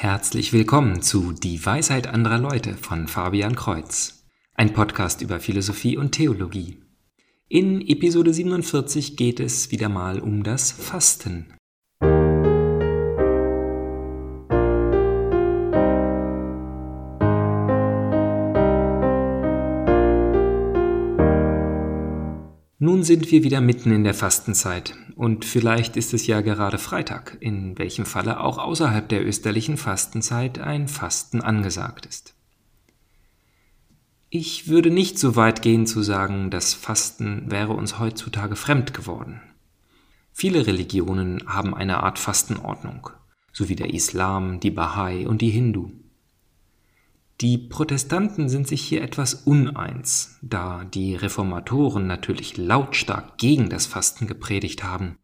Herzlich willkommen zu Die Weisheit anderer Leute von Fabian Kreuz, ein Podcast über Philosophie und Theologie. In Episode 47 geht es wieder mal um das Fasten. Nun sind wir wieder mitten in der Fastenzeit und vielleicht ist es ja gerade Freitag, in welchem Falle auch außerhalb der österlichen Fastenzeit ein Fasten angesagt ist. Ich würde nicht so weit gehen zu sagen, das Fasten wäre uns heutzutage fremd geworden. Viele Religionen haben eine Art Fastenordnung, so wie der Islam, die Bahai und die Hindu. Die Protestanten sind sich hier etwas uneins, da die Reformatoren natürlich lautstark gegen das Fasten gepredigt haben.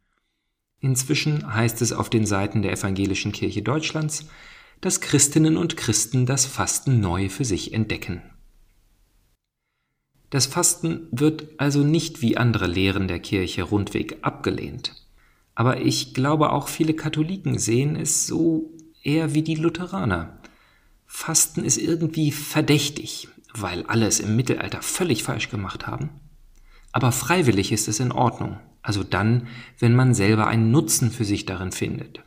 Inzwischen heißt es auf den Seiten der Evangelischen Kirche Deutschlands, dass Christinnen und Christen das Fasten neu für sich entdecken. Das Fasten wird also nicht wie andere Lehren der Kirche rundweg abgelehnt. Aber ich glaube auch viele Katholiken sehen es so eher wie die Lutheraner, Fasten ist irgendwie verdächtig, weil alle es im Mittelalter völlig falsch gemacht haben. Aber freiwillig ist es in Ordnung, also dann, wenn man selber einen Nutzen für sich darin findet.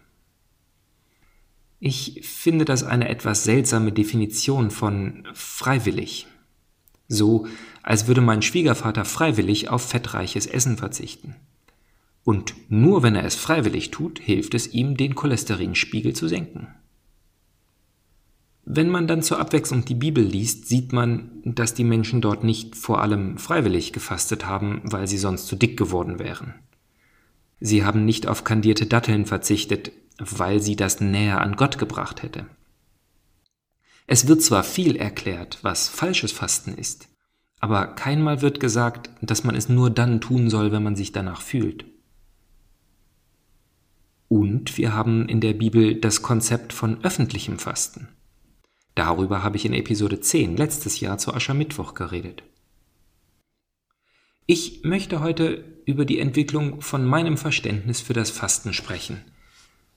Ich finde das eine etwas seltsame Definition von freiwillig. So, als würde mein Schwiegervater freiwillig auf fettreiches Essen verzichten. Und nur wenn er es freiwillig tut, hilft es ihm, den Cholesterinspiegel zu senken. Wenn man dann zur Abwechslung die Bibel liest, sieht man, dass die Menschen dort nicht vor allem freiwillig gefastet haben, weil sie sonst zu dick geworden wären. Sie haben nicht auf kandierte Datteln verzichtet, weil sie das näher an Gott gebracht hätte. Es wird zwar viel erklärt, was falsches Fasten ist, aber keinmal wird gesagt, dass man es nur dann tun soll, wenn man sich danach fühlt. Und wir haben in der Bibel das Konzept von öffentlichem Fasten. Darüber habe ich in Episode 10 letztes Jahr zu Aschermittwoch geredet. Ich möchte heute über die Entwicklung von meinem Verständnis für das Fasten sprechen.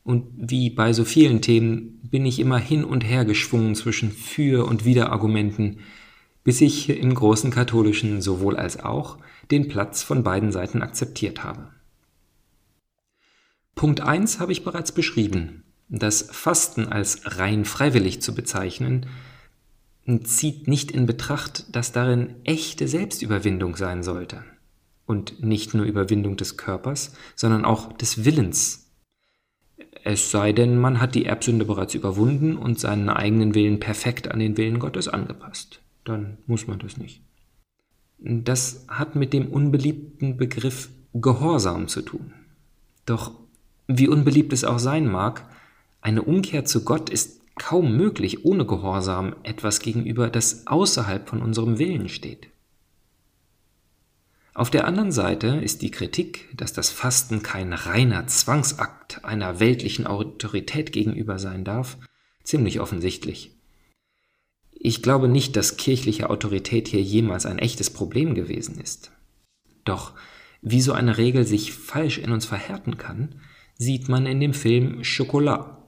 Und wie bei so vielen Themen bin ich immer hin und her geschwungen zwischen Für- und Widerargumenten, bis ich im großen katholischen sowohl als auch den Platz von beiden Seiten akzeptiert habe. Punkt 1 habe ich bereits beschrieben. Das Fasten als rein freiwillig zu bezeichnen, zieht nicht in Betracht, dass darin echte Selbstüberwindung sein sollte. Und nicht nur Überwindung des Körpers, sondern auch des Willens. Es sei denn, man hat die Erbsünde bereits überwunden und seinen eigenen Willen perfekt an den Willen Gottes angepasst. Dann muss man das nicht. Das hat mit dem unbeliebten Begriff Gehorsam zu tun. Doch wie unbeliebt es auch sein mag, eine Umkehr zu Gott ist kaum möglich ohne Gehorsam etwas gegenüber, das außerhalb von unserem Willen steht. Auf der anderen Seite ist die Kritik, dass das Fasten kein reiner Zwangsakt einer weltlichen Autorität gegenüber sein darf, ziemlich offensichtlich. Ich glaube nicht, dass kirchliche Autorität hier jemals ein echtes Problem gewesen ist. Doch wie so eine Regel sich falsch in uns verhärten kann, sieht man in dem Film Chocolat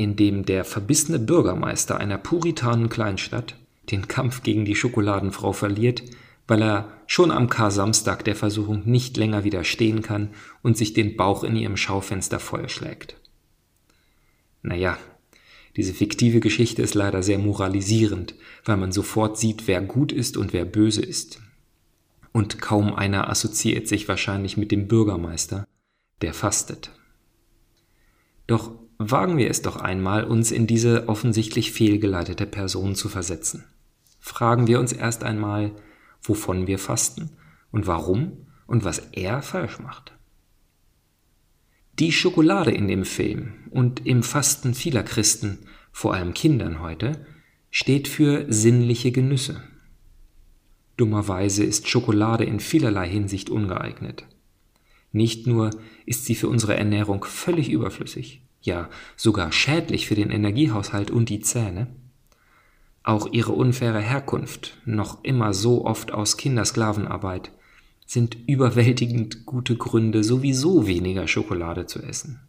in dem der verbissene Bürgermeister einer puritanen Kleinstadt den Kampf gegen die Schokoladenfrau verliert, weil er schon am Kar-Samstag der Versuchung nicht länger widerstehen kann und sich den Bauch in ihrem Schaufenster vollschlägt. Naja, diese fiktive Geschichte ist leider sehr moralisierend, weil man sofort sieht, wer gut ist und wer böse ist. Und kaum einer assoziiert sich wahrscheinlich mit dem Bürgermeister, der fastet. Doch Wagen wir es doch einmal, uns in diese offensichtlich fehlgeleitete Person zu versetzen. Fragen wir uns erst einmal, wovon wir fasten und warum und was er falsch macht. Die Schokolade in dem Film und im Fasten vieler Christen, vor allem Kindern heute, steht für sinnliche Genüsse. Dummerweise ist Schokolade in vielerlei Hinsicht ungeeignet. Nicht nur ist sie für unsere Ernährung völlig überflüssig, ja sogar schädlich für den Energiehaushalt und die Zähne. Auch ihre unfaire Herkunft, noch immer so oft aus Kindersklavenarbeit, sind überwältigend gute Gründe, sowieso weniger Schokolade zu essen.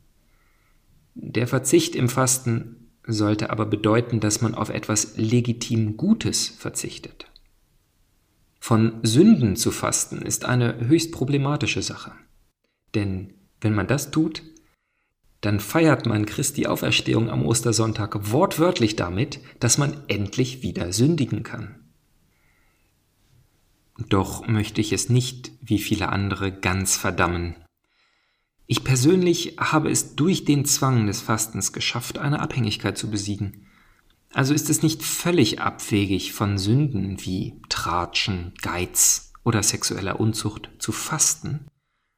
Der Verzicht im Fasten sollte aber bedeuten, dass man auf etwas legitim Gutes verzichtet. Von Sünden zu fasten ist eine höchst problematische Sache. Denn wenn man das tut, dann feiert man Christi Auferstehung am Ostersonntag wortwörtlich damit, dass man endlich wieder sündigen kann. Doch möchte ich es nicht, wie viele andere, ganz verdammen. Ich persönlich habe es durch den Zwang des Fastens geschafft, eine Abhängigkeit zu besiegen. Also ist es nicht völlig abwegig von Sünden wie Tratschen, Geiz oder sexueller Unzucht zu fasten,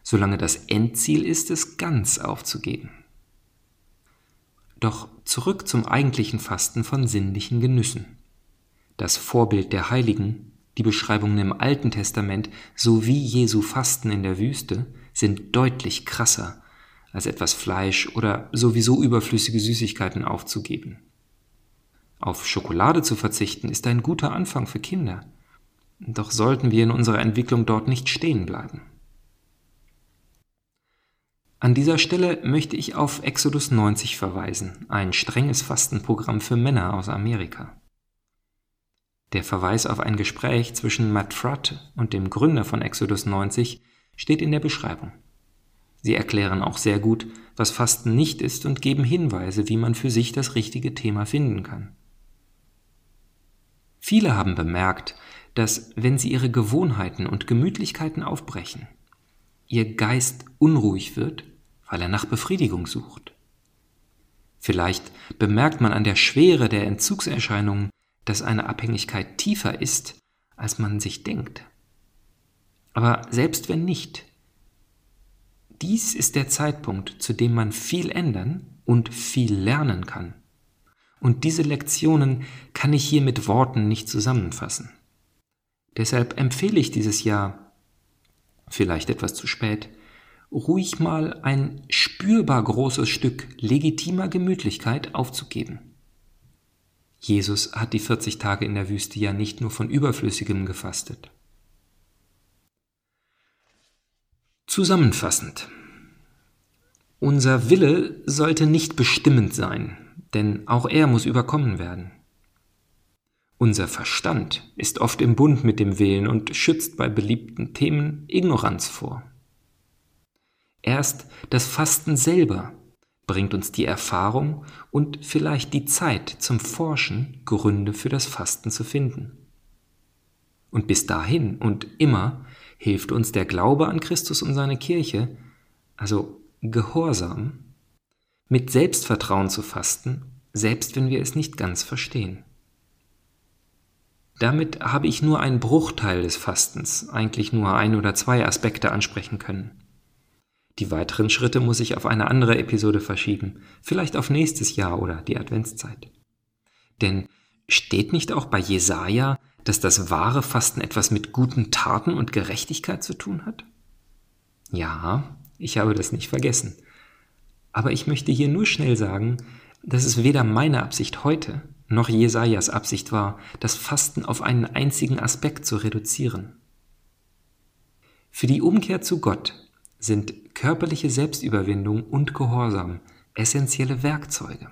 solange das Endziel ist, es ganz aufzugeben. Doch zurück zum eigentlichen Fasten von sinnlichen Genüssen. Das Vorbild der Heiligen, die Beschreibungen im Alten Testament sowie Jesu Fasten in der Wüste sind deutlich krasser, als etwas Fleisch oder sowieso überflüssige Süßigkeiten aufzugeben. Auf Schokolade zu verzichten ist ein guter Anfang für Kinder, doch sollten wir in unserer Entwicklung dort nicht stehen bleiben. An dieser Stelle möchte ich auf Exodus 90 verweisen, ein strenges Fastenprogramm für Männer aus Amerika. Der Verweis auf ein Gespräch zwischen Matt Fratt und dem Gründer von Exodus 90 steht in der Beschreibung. Sie erklären auch sehr gut, was Fasten nicht ist und geben Hinweise, wie man für sich das richtige Thema finden kann. Viele haben bemerkt, dass wenn sie ihre Gewohnheiten und Gemütlichkeiten aufbrechen, ihr Geist unruhig wird weil er nach Befriedigung sucht. Vielleicht bemerkt man an der Schwere der Entzugserscheinungen, dass eine Abhängigkeit tiefer ist, als man sich denkt. Aber selbst wenn nicht, dies ist der Zeitpunkt, zu dem man viel ändern und viel lernen kann. Und diese Lektionen kann ich hier mit Worten nicht zusammenfassen. Deshalb empfehle ich dieses Jahr, vielleicht etwas zu spät, ruhig mal ein spürbar großes Stück legitimer Gemütlichkeit aufzugeben. Jesus hat die 40 Tage in der Wüste ja nicht nur von Überflüssigem gefastet. Zusammenfassend. Unser Wille sollte nicht bestimmend sein, denn auch er muss überkommen werden. Unser Verstand ist oft im Bund mit dem Willen und schützt bei beliebten Themen Ignoranz vor. Erst das Fasten selber bringt uns die Erfahrung und vielleicht die Zeit zum Forschen, Gründe für das Fasten zu finden. Und bis dahin und immer hilft uns der Glaube an Christus und seine Kirche, also Gehorsam, mit Selbstvertrauen zu fasten, selbst wenn wir es nicht ganz verstehen. Damit habe ich nur einen Bruchteil des Fastens, eigentlich nur ein oder zwei Aspekte ansprechen können. Die weiteren Schritte muss ich auf eine andere Episode verschieben, vielleicht auf nächstes Jahr oder die Adventszeit. Denn steht nicht auch bei Jesaja, dass das wahre Fasten etwas mit guten Taten und Gerechtigkeit zu tun hat? Ja, ich habe das nicht vergessen. Aber ich möchte hier nur schnell sagen, dass es weder meine Absicht heute noch Jesajas Absicht war, das Fasten auf einen einzigen Aspekt zu reduzieren. Für die Umkehr zu Gott sind körperliche Selbstüberwindung und Gehorsam essentielle Werkzeuge,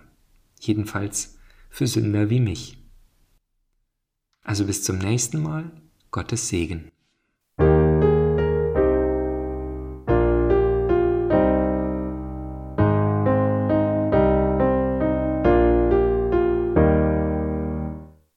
jedenfalls für Sünder wie mich. Also bis zum nächsten Mal, Gottes Segen.